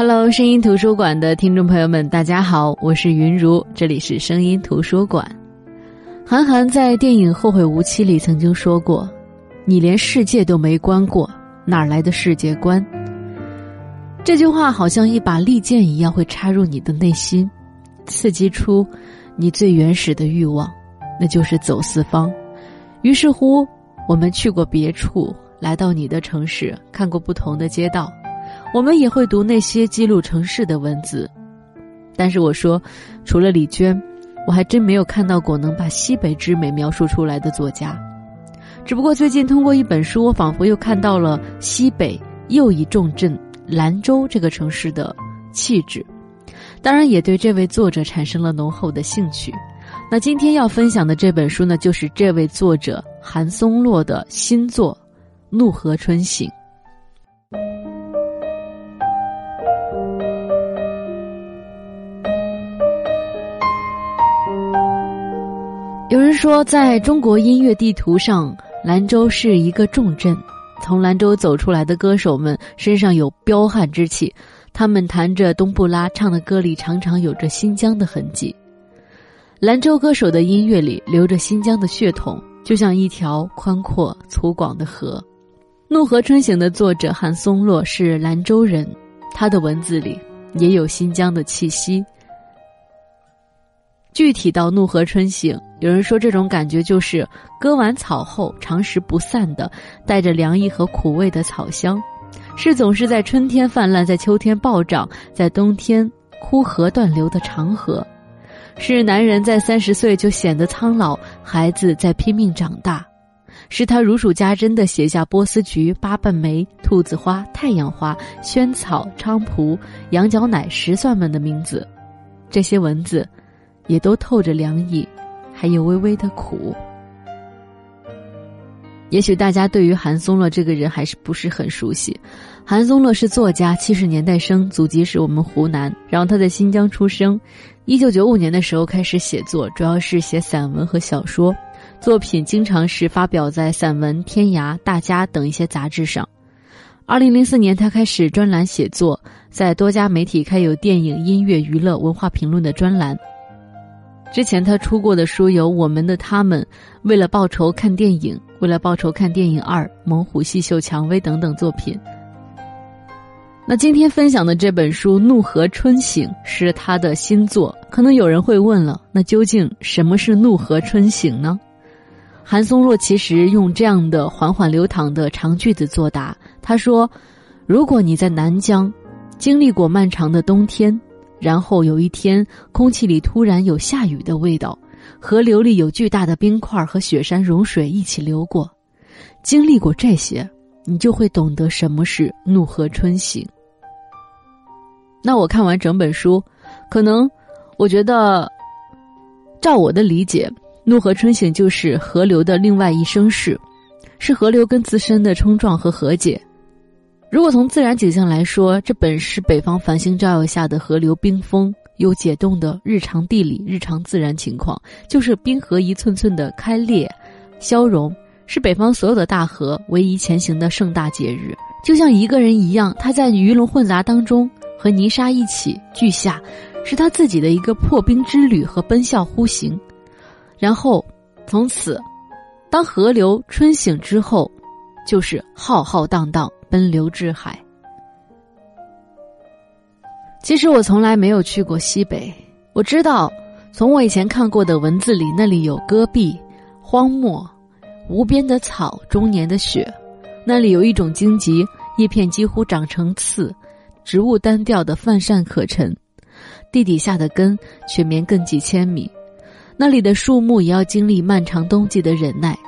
Hello，声音图书馆的听众朋友们，大家好，我是云如，这里是声音图书馆。韩寒在电影《后会无期》里曾经说过：“你连世界都没观过，哪来的世界观？”这句话好像一把利剑一样，会插入你的内心，刺激出你最原始的欲望，那就是走四方。于是乎，我们去过别处，来到你的城市，看过不同的街道。我们也会读那些记录城市的文字，但是我说，除了李娟，我还真没有看到过能把西北之美描述出来的作家。只不过最近通过一本书，我仿佛又看到了西北又一重镇兰州这个城市的气质，当然也对这位作者产生了浓厚的兴趣。那今天要分享的这本书呢，就是这位作者韩松洛的新作《怒河春醒》。说，在中国音乐地图上，兰州是一个重镇。从兰州走出来的歌手们身上有彪悍之气，他们弹着冬不拉，唱的歌里常常有着新疆的痕迹。兰州歌手的音乐里流着新疆的血统，就像一条宽阔粗犷的河。《怒河春醒》的作者韩松洛是兰州人，他的文字里也有新疆的气息。具体到怒河春醒，有人说这种感觉就是割完草后长时不散的，带着凉意和苦味的草香，是总是在春天泛滥，在秋天暴涨，在冬天枯涸断流的长河，是男人在三十岁就显得苍老，孩子在拼命长大，是他如数家珍的写下波斯菊、八瓣梅、兔子花、太阳花、萱草、菖蒲、羊角奶、石蒜们的名字，这些文字。也都透着凉意，还有微微的苦。也许大家对于韩松乐这个人还是不是很熟悉。韩松乐是作家，七十年代生，祖籍是我们湖南，然后他在新疆出生。一九九五年的时候开始写作，主要是写散文和小说，作品经常是发表在《散文》《天涯》《大家》等一些杂志上。二零零四年，他开始专栏写作，在多家媒体开有电影、音乐、娱乐、文化评论的专栏。之前他出过的书有《我们的他们》《为了报仇看电影》《为了报仇看电影二》《猛虎细嗅蔷薇》等等作品。那今天分享的这本书《怒河春醒》是他的新作。可能有人会问了，那究竟什么是怒河春醒呢？韩松若其实用这样的缓缓流淌的长句子作答。他说：“如果你在南疆，经历过漫长的冬天。”然后有一天，空气里突然有下雨的味道，河流里有巨大的冰块和雪山融水一起流过。经历过这些，你就会懂得什么是怒河春醒。那我看完整本书，可能我觉得，照我的理解，怒河春醒就是河流的另外一生事，是河流跟自身的冲撞和和解。如果从自然景象来说，这本是北方繁星照耀下的河流冰封又解冻的日常地理、日常自然情况，就是冰河一寸寸的开裂、消融，是北方所有的大河唯一前行的盛大节日。就像一个人一样，他在鱼龙混杂当中和泥沙一起俱下，是他自己的一个破冰之旅和奔啸呼行。然后，从此，当河流春醒之后，就是浩浩荡荡。奔流至海。其实我从来没有去过西北，我知道，从我以前看过的文字里，那里有戈壁、荒漠、无边的草、终年的雪，那里有一种荆棘，叶片几乎长成刺，植物单调的泛善可陈，地底下的根却绵亘几千米，那里的树木也要经历漫长冬季的忍耐，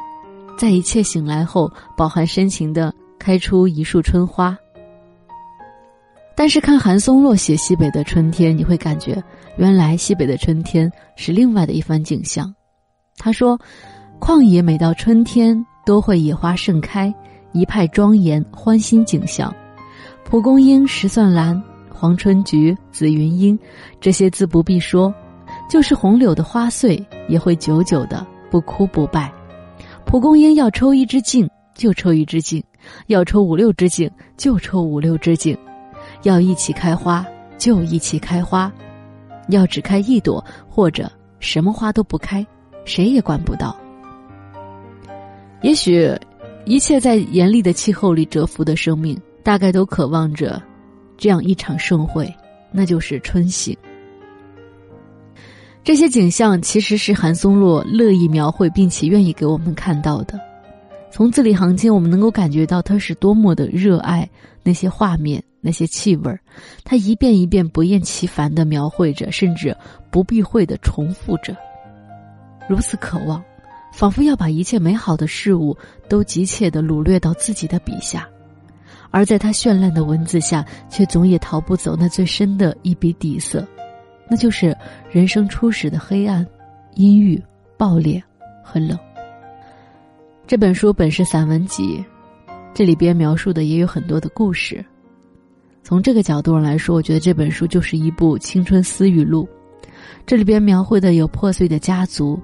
在一切醒来后，饱含深情的。开出一束春花，但是看韩松洛写西北的春天，你会感觉原来西北的春天是另外的一番景象。他说：“旷野每到春天都会野花盛开，一派庄严欢欣景象。蒲公英、石蒜兰、黄春菊、紫云英，这些字不必说，就是红柳的花穗也会久久的不枯不败。蒲公英要抽一支茎，就抽一支茎。”要抽五六支茎，就抽五六支茎；要一起开花就一起开花，要只开一朵或者什么花都不开，谁也管不到。也许，一切在严厉的气候里蛰伏的生命，大概都渴望着这样一场盛会，那就是春醒。这些景象其实是韩松洛乐意描绘并且愿意给我们看到的。从字里行间，我们能够感觉到他是多么的热爱那些画面、那些气味儿。他一遍一遍不厌其烦的描绘着，甚至不避讳的重复着，如此渴望，仿佛要把一切美好的事物都急切的掳掠到自己的笔下。而在他绚烂的文字下，却总也逃不走那最深的一笔底色，那就是人生初始的黑暗、阴郁、暴烈和冷。这本书本是散文集，这里边描述的也有很多的故事。从这个角度上来说，我觉得这本书就是一部青春私语录。这里边描绘的有破碎的家族，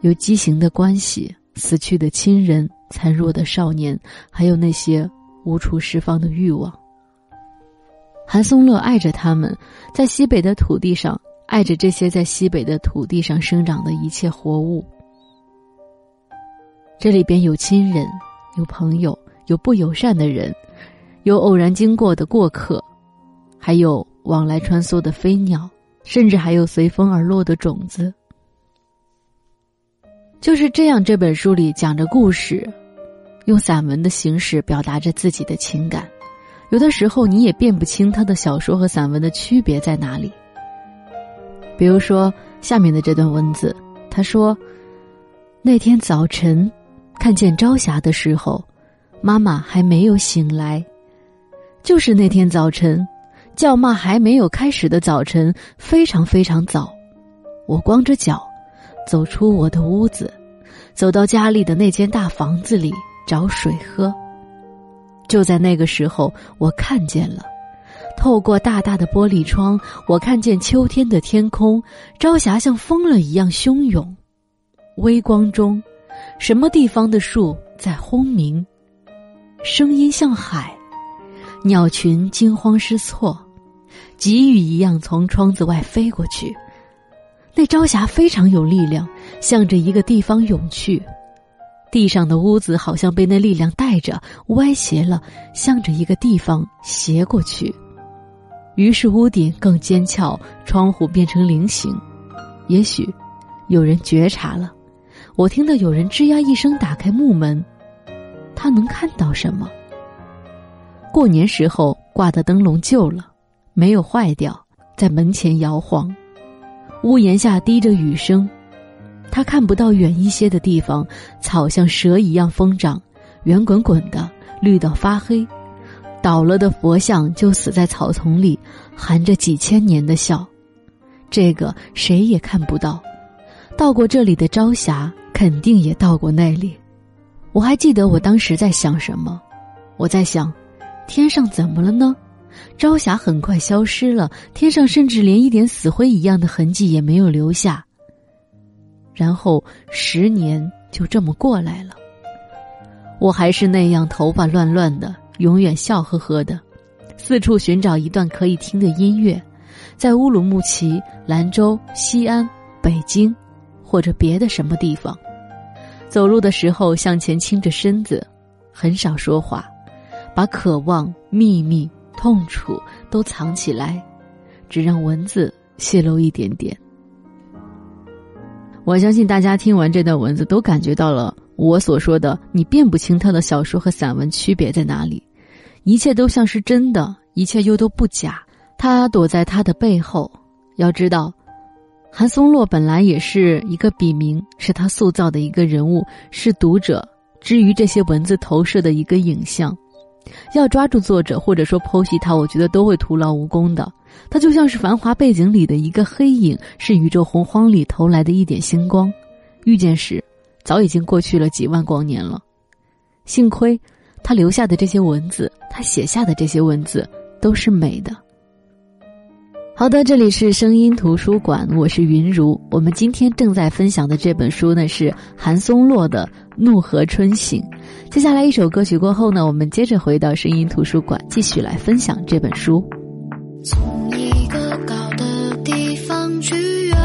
有畸形的关系，死去的亲人，残弱的少年，还有那些无处释放的欲望。韩松乐爱着他们，在西北的土地上，爱着这些在西北的土地上生长的一切活物。这里边有亲人，有朋友，有不友善的人，有偶然经过的过客，还有往来穿梭的飞鸟，甚至还有随风而落的种子。就是这样，这本书里讲着故事，用散文的形式表达着自己的情感。有的时候你也辨不清他的小说和散文的区别在哪里。比如说下面的这段文字，他说：“那天早晨。”看见朝霞的时候，妈妈还没有醒来。就是那天早晨，叫骂还没有开始的早晨，非常非常早。我光着脚，走出我的屋子，走到家里的那间大房子里找水喝。就在那个时候，我看见了，透过大大的玻璃窗，我看见秋天的天空，朝霞像疯了一样汹涌，微光中。什么地方的树在轰鸣？声音像海，鸟群惊慌失措，急雨一样从窗子外飞过去。那朝霞非常有力量，向着一个地方涌去。地上的屋子好像被那力量带着歪斜了，向着一个地方斜过去。于是屋顶更尖翘，窗户变成菱形。也许有人觉察了。我听到有人吱呀一声打开木门，他能看到什么？过年时候挂的灯笼旧了，没有坏掉，在门前摇晃。屋檐下滴着雨声，他看不到远一些的地方，草像蛇一样疯长，圆滚滚的，绿到发黑。倒了的佛像就死在草丛里，含着几千年的笑。这个谁也看不到。到过这里的朝霞。肯定也到过那里，我还记得我当时在想什么。我在想，天上怎么了呢？朝霞很快消失了，天上甚至连一点死灰一样的痕迹也没有留下。然后十年就这么过来了，我还是那样头发乱乱的，永远笑呵呵的，四处寻找一段可以听的音乐，在乌鲁木齐、兰州、西安、北京，或者别的什么地方。走路的时候向前倾着身子，很少说话，把渴望、秘密、痛楚都藏起来，只让文字泄露一点点。我相信大家听完这段文字都感觉到了我所说的，你辨不清他的小说和散文区别在哪里，一切都像是真的，一切又都不假。他躲在他的背后，要知道。韩松洛本来也是一个笔名，是他塑造的一个人物，是读者之于这些文字投射的一个影像。要抓住作者或者说剖析他，我觉得都会徒劳无功的。他就像是繁华背景里的一个黑影，是宇宙洪荒里投来的一点星光。遇见时，早已经过去了几万光年了。幸亏，他留下的这些文字，他写下的这些文字，都是美的。好的，这里是声音图书馆，我是云如。我们今天正在分享的这本书呢是韩松洛的《怒河春醒》。接下来一首歌曲过后呢，我们接着回到声音图书馆，继续来分享这本书。从一个高的地方去远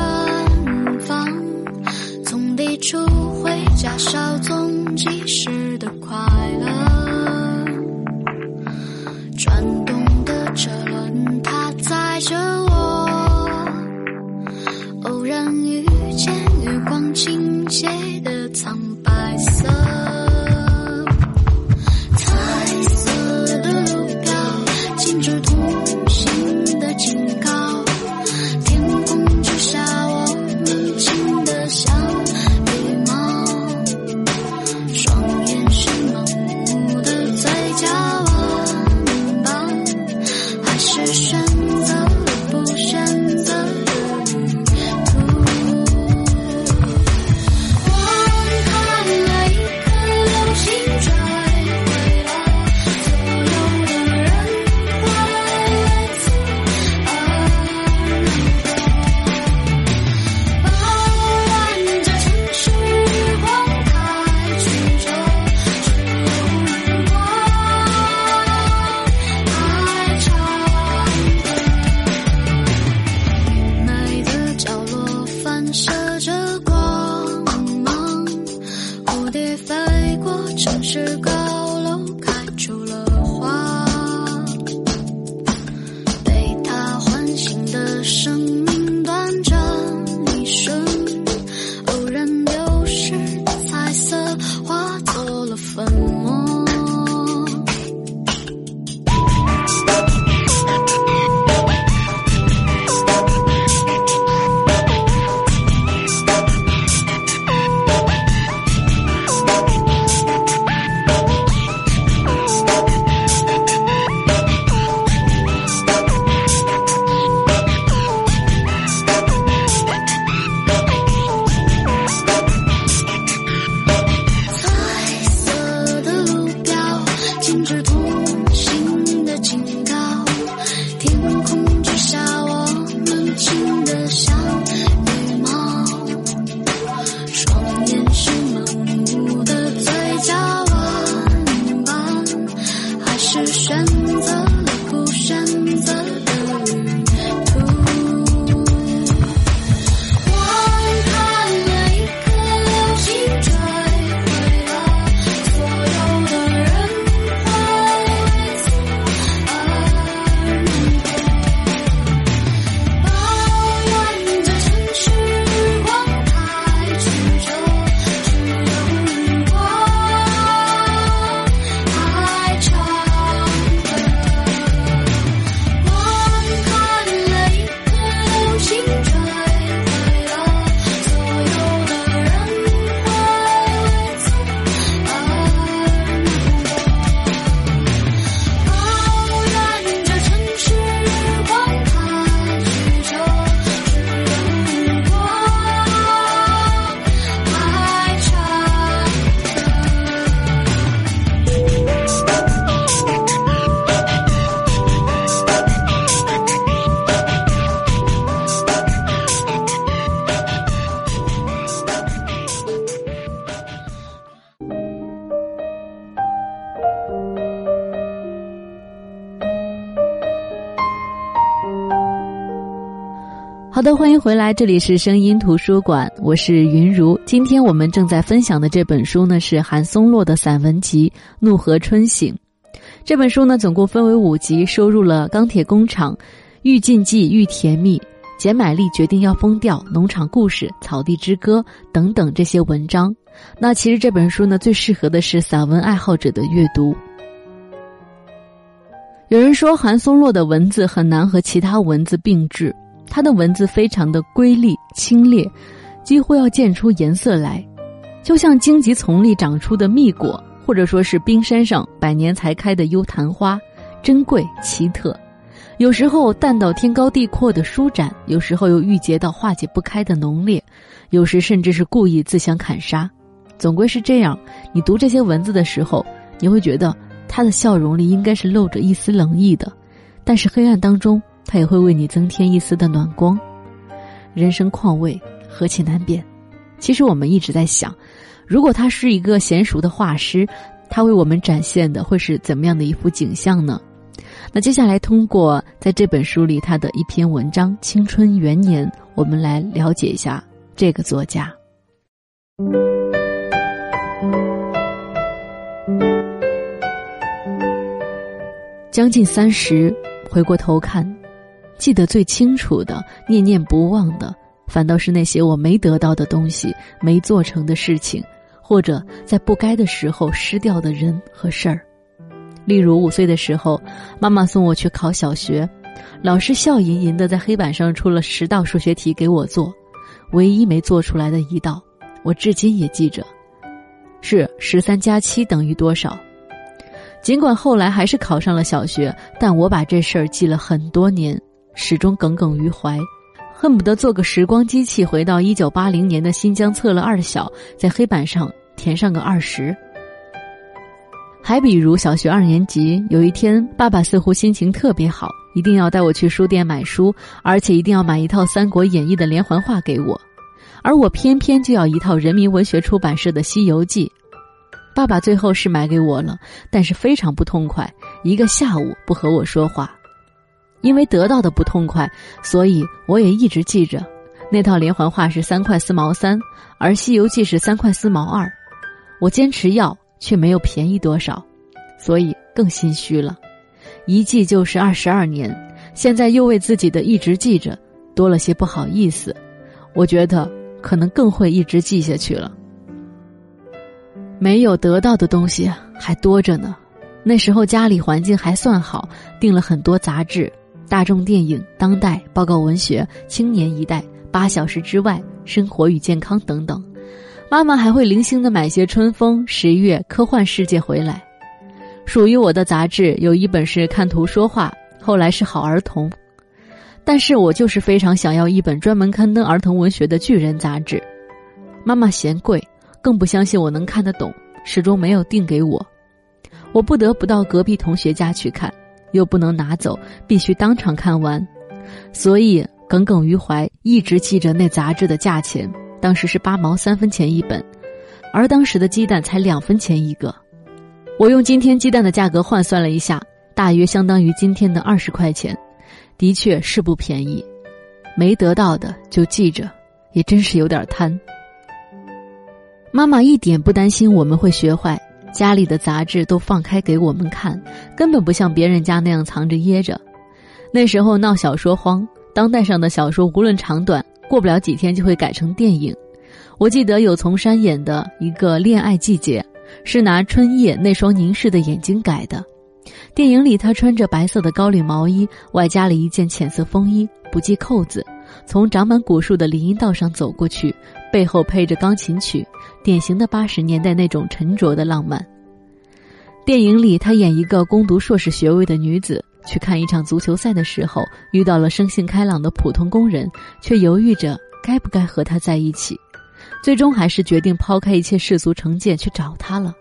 方，从地处回家稍纵即逝的狂谁的射着光芒，蝴蝶飞过城市回来，这里是声音图书馆，我是云如。今天我们正在分享的这本书呢是韩松洛的散文集《怒河春醒》。这本书呢总共分为五集，收入了《钢铁工厂》《愈禁忌愈甜蜜》《简买力决定要疯掉》《农场故事》《草地之歌》等等这些文章。那其实这本书呢最适合的是散文爱好者的阅读。有人说韩松洛的文字很难和其他文字并置。他的文字非常的瑰丽清冽，几乎要溅出颜色来，就像荆棘丛里长出的蜜果，或者说是冰山上百年才开的幽昙花，珍贵奇特。有时候淡到天高地阔的舒展，有时候又郁结到化解不开的浓烈，有时甚至是故意自相砍杀。总归是这样。你读这些文字的时候，你会觉得他的笑容里应该是露着一丝冷意的，但是黑暗当中。它也会为你增添一丝的暖光。人生况味，何其难辨。其实我们一直在想，如果他是一个娴熟的画师，他为我们展现的会是怎么样的一幅景象呢？那接下来通过在这本书里他的一篇文章《青春元年》，我们来了解一下这个作家。将近三十，回过头看，记得最清楚的、念念不忘的，反倒是那些我没得到的东西、没做成的事情，或者在不该的时候失掉的人和事儿。例如五岁的时候，妈妈送我去考小学，老师笑吟吟的在黑板上出了十道数学题给我做，唯一没做出来的一道，我至今也记着，是十三加七等于多少。尽管后来还是考上了小学，但我把这事儿记了很多年，始终耿耿于怀，恨不得做个时光机器回到一九八零年的新疆测了二小，在黑板上填上个二十。还比如小学二年级，有一天，爸爸似乎心情特别好，一定要带我去书店买书，而且一定要买一套《三国演义》的连环画给我，而我偏偏就要一套人民文学出版社的《西游记》。爸爸最后是买给我了，但是非常不痛快，一个下午不和我说话。因为得到的不痛快，所以我也一直记着，那套连环画是三块四毛三，而《西游记》是三块四毛二。我坚持要，却没有便宜多少，所以更心虚了。一记就是二十二年，现在又为自己的一直记着多了些不好意思。我觉得可能更会一直记下去了。没有得到的东西还多着呢。那时候家里环境还算好，订了很多杂志，《大众电影》《当代》《报告文学》《青年一代》《八小时之外》《生活与健康》等等。妈妈还会零星的买些《春风》《十月》《科幻世界》回来。属于我的杂志有一本是《看图说话》，后来是《好儿童》，但是我就是非常想要一本专门刊登儿童文学的《巨人》杂志。妈妈嫌贵。更不相信我能看得懂，始终没有订给我。我不得不到隔壁同学家去看，又不能拿走，必须当场看完。所以耿耿于怀，一直记着那杂志的价钱，当时是八毛三分钱一本，而当时的鸡蛋才两分钱一个。我用今天鸡蛋的价格换算了一下，大约相当于今天的二十块钱，的确是不便宜。没得到的就记着，也真是有点贪。妈妈一点不担心我们会学坏，家里的杂志都放开给我们看，根本不像别人家那样藏着掖着。那时候闹小说荒，当代上的小说无论长短，过不了几天就会改成电影。我记得有丛山演的一个恋爱季节，是拿春夜那双凝视的眼睛改的。电影里他穿着白色的高领毛衣，外加了一件浅色风衣，不系扣子。从长满古树的林荫道上走过去，背后配着钢琴曲，典型的八十年代那种沉着的浪漫。电影里，他演一个攻读硕士学位的女子，去看一场足球赛的时候，遇到了生性开朗的普通工人，却犹豫着该不该和他在一起，最终还是决定抛开一切世俗成见去找他了。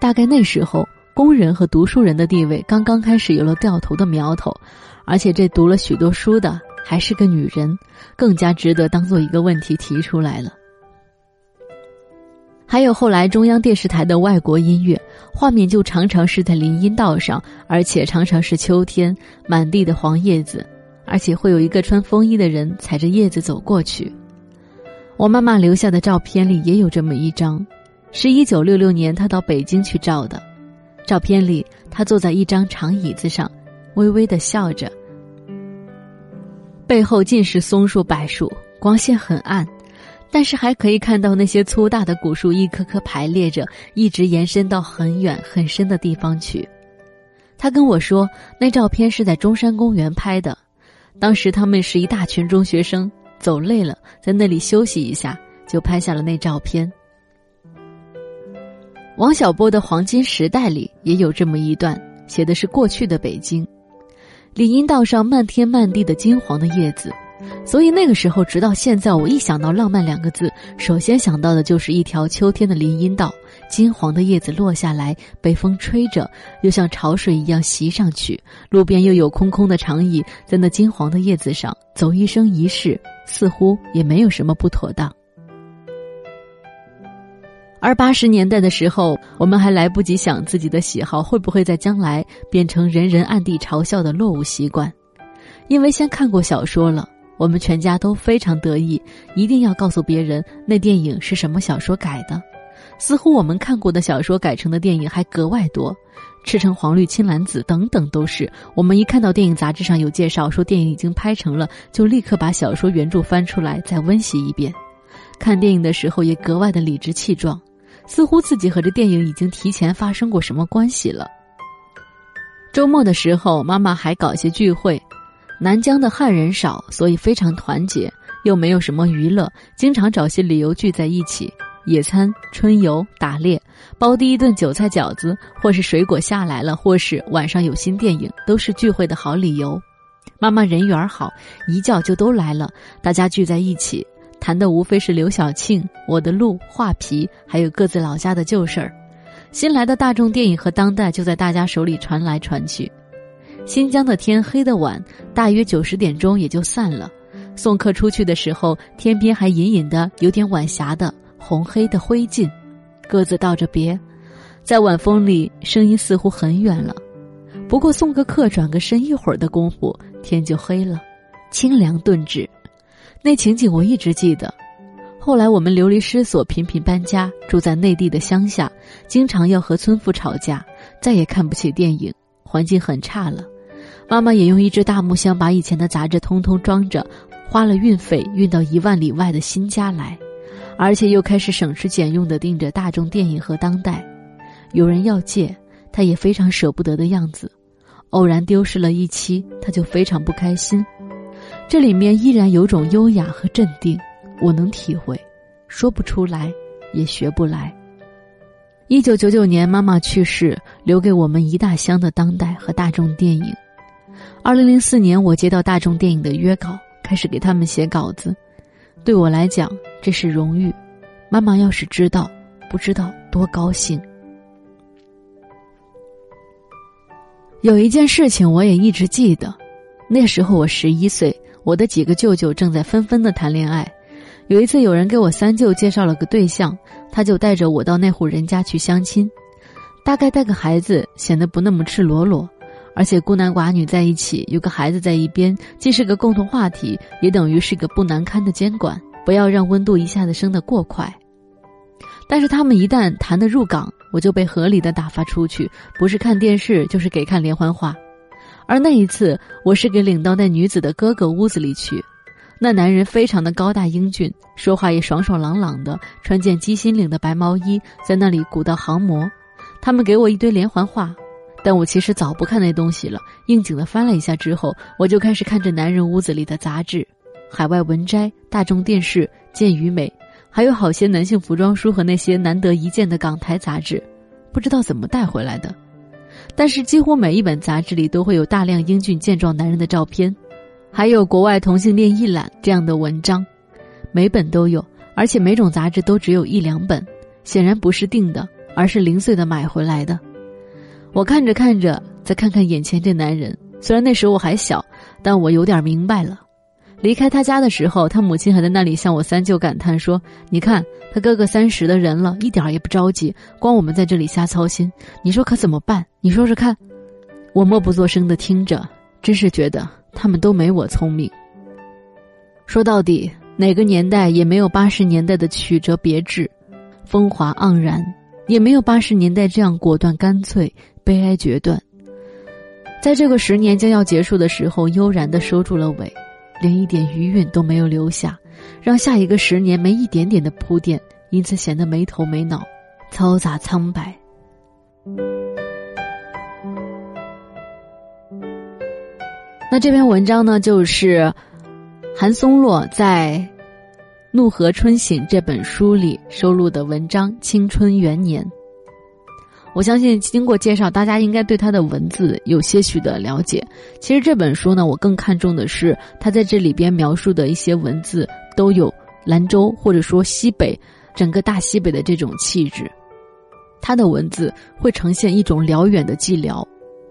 大概那时候，工人和读书人的地位刚刚开始有了掉头的苗头，而且这读了许多书的。还是个女人，更加值得当做一个问题提出来了。还有后来中央电视台的外国音乐，画面就常常是在林荫道上，而且常常是秋天，满地的黄叶子，而且会有一个穿风衣的人踩着叶子走过去。我妈妈留下的照片里也有这么一张，是一九六六年她到北京去照的。照片里，她坐在一张长椅子上，微微的笑着。背后尽是松树柏树，光线很暗，但是还可以看到那些粗大的古树一棵棵排列着，一直延伸到很远很深的地方去。他跟我说，那照片是在中山公园拍的，当时他们是一大群中学生，走累了，在那里休息一下，就拍下了那照片。王小波的《黄金时代》里也有这么一段，写的是过去的北京。林荫道上漫天漫地的金黄的叶子，所以那个时候，直到现在，我一想到“浪漫”两个字，首先想到的就是一条秋天的林荫道，金黄的叶子落下来，被风吹着，又像潮水一样袭上去。路边又有空空的长椅，在那金黄的叶子上走一生一世，似乎也没有什么不妥当。而八十年代的时候，我们还来不及想自己的喜好会不会在将来变成人人暗地嘲笑的落伍习惯，因为先看过小说了，我们全家都非常得意，一定要告诉别人那电影是什么小说改的。似乎我们看过的小说改成的电影还格外多，赤橙黄绿青蓝紫等等都是。我们一看到电影杂志上有介绍说电影已经拍成了，就立刻把小说原著翻出来再温习一遍。看电影的时候也格外的理直气壮。似乎自己和这电影已经提前发生过什么关系了。周末的时候，妈妈还搞些聚会。南疆的汉人少，所以非常团结，又没有什么娱乐，经常找些理由聚在一起野餐、春游、打猎，包第一顿韭菜饺子，或是水果下来了，或是晚上有新电影，都是聚会的好理由。妈妈人缘好，一叫就都来了，大家聚在一起。谈的无非是刘晓庆、我的路、画皮，还有各自老家的旧事儿。新来的大众电影和当代就在大家手里传来传去。新疆的天黑得晚，大约九十点钟也就散了。送客出去的时候，天边还隐隐的有点晚霞的红黑的灰烬。各自道着别，在晚风里，声音似乎很远了。不过送个客，转个身，一会儿的功夫，天就黑了，清凉顿至。那情景我一直记得。后来我们流离失所，频频搬家，住在内地的乡下，经常要和村妇吵架，再也看不起电影，环境很差了。妈妈也用一只大木箱把以前的杂志通通装着，花了运费运到一万里外的新家来，而且又开始省吃俭用的订着大众电影和当代。有人要借，他也非常舍不得的样子。偶然丢失了一期，他就非常不开心。这里面依然有种优雅和镇定，我能体会，说不出来，也学不来。一九九九年，妈妈去世，留给我们一大箱的当代和大众电影。二零零四年，我接到大众电影的约稿，开始给他们写稿子。对我来讲，这是荣誉。妈妈要是知道，不知道多高兴。有一件事情，我也一直记得，那时候我十一岁。我的几个舅舅正在纷纷的谈恋爱，有一次有人给我三舅介绍了个对象，他就带着我到那户人家去相亲，大概带个孩子显得不那么赤裸裸，而且孤男寡女在一起，有个孩子在一边，既是个共同话题，也等于是个不难堪的监管，不要让温度一下子升得过快。但是他们一旦谈得入港，我就被合理的打发出去，不是看电视，就是给看连环画。而那一次，我是给领到那女子的哥哥屋子里去。那男人非常的高大英俊，说话也爽爽朗朗的，穿件鸡心领的白毛衣，在那里鼓捣航模。他们给我一堆连环画，但我其实早不看那东西了。应景的翻了一下之后，我就开始看着男人屋子里的杂志，《海外文摘》《大众电视》《健与美》，还有好些男性服装书和那些难得一见的港台杂志，不知道怎么带回来的。但是几乎每一本杂志里都会有大量英俊健壮男人的照片，还有国外同性恋一览这样的文章，每本都有，而且每种杂志都只有一两本，显然不是订的，而是零碎的买回来的。我看着看着，再看看眼前这男人，虽然那时候我还小，但我有点明白了。离开他家的时候，他母亲还在那里向我三舅感叹说：“你看，他哥哥三十的人了，一点也不着急，光我们在这里瞎操心，你说可怎么办？你说说看。”我默不作声的听着，真是觉得他们都没我聪明。说到底，哪个年代也没有八十年代的曲折别致、风华盎然，也没有八十年代这样果断干脆、悲哀决断。在这个十年将要结束的时候，悠然的收住了尾。连一点余韵都没有留下，让下一个十年没一点点的铺垫，因此显得没头没脑、嘈杂苍白。那这篇文章呢，就是韩松洛在《怒河春醒》这本书里收录的文章《青春元年》。我相信经过介绍，大家应该对他的文字有些许的了解。其实这本书呢，我更看重的是他在这里边描述的一些文字都有兰州或者说西北整个大西北的这种气质。他的文字会呈现一种辽远的寂寥，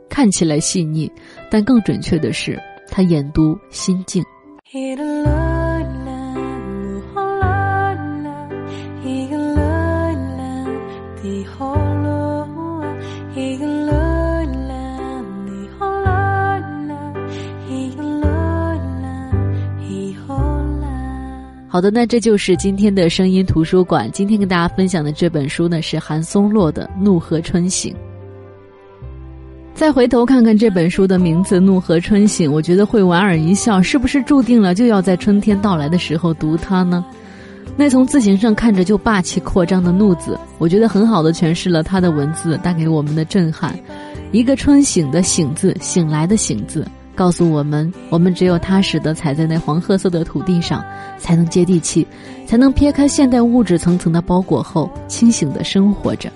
看起来细腻，但更准确的是他眼读心静。好的，那这就是今天的声音图书馆。今天跟大家分享的这本书呢，是韩松洛的《怒河春醒》。再回头看看这本书的名字《怒河春醒》，我觉得会莞尔一笑，是不是注定了就要在春天到来的时候读它呢？那从字形上看着就霸气扩张的“怒”字，我觉得很好的诠释了它的文字带给我们的震撼。一个春醒的“醒”字，醒来的“醒”字，告诉我们：我们只有踏实的踩在那黄褐色的土地上，才能接地气，才能撇开现代物质层层的包裹后，清醒的生活着。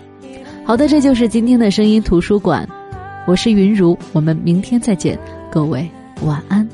好的，这就是今天的声音图书馆。我是云如，我们明天再见，各位晚安。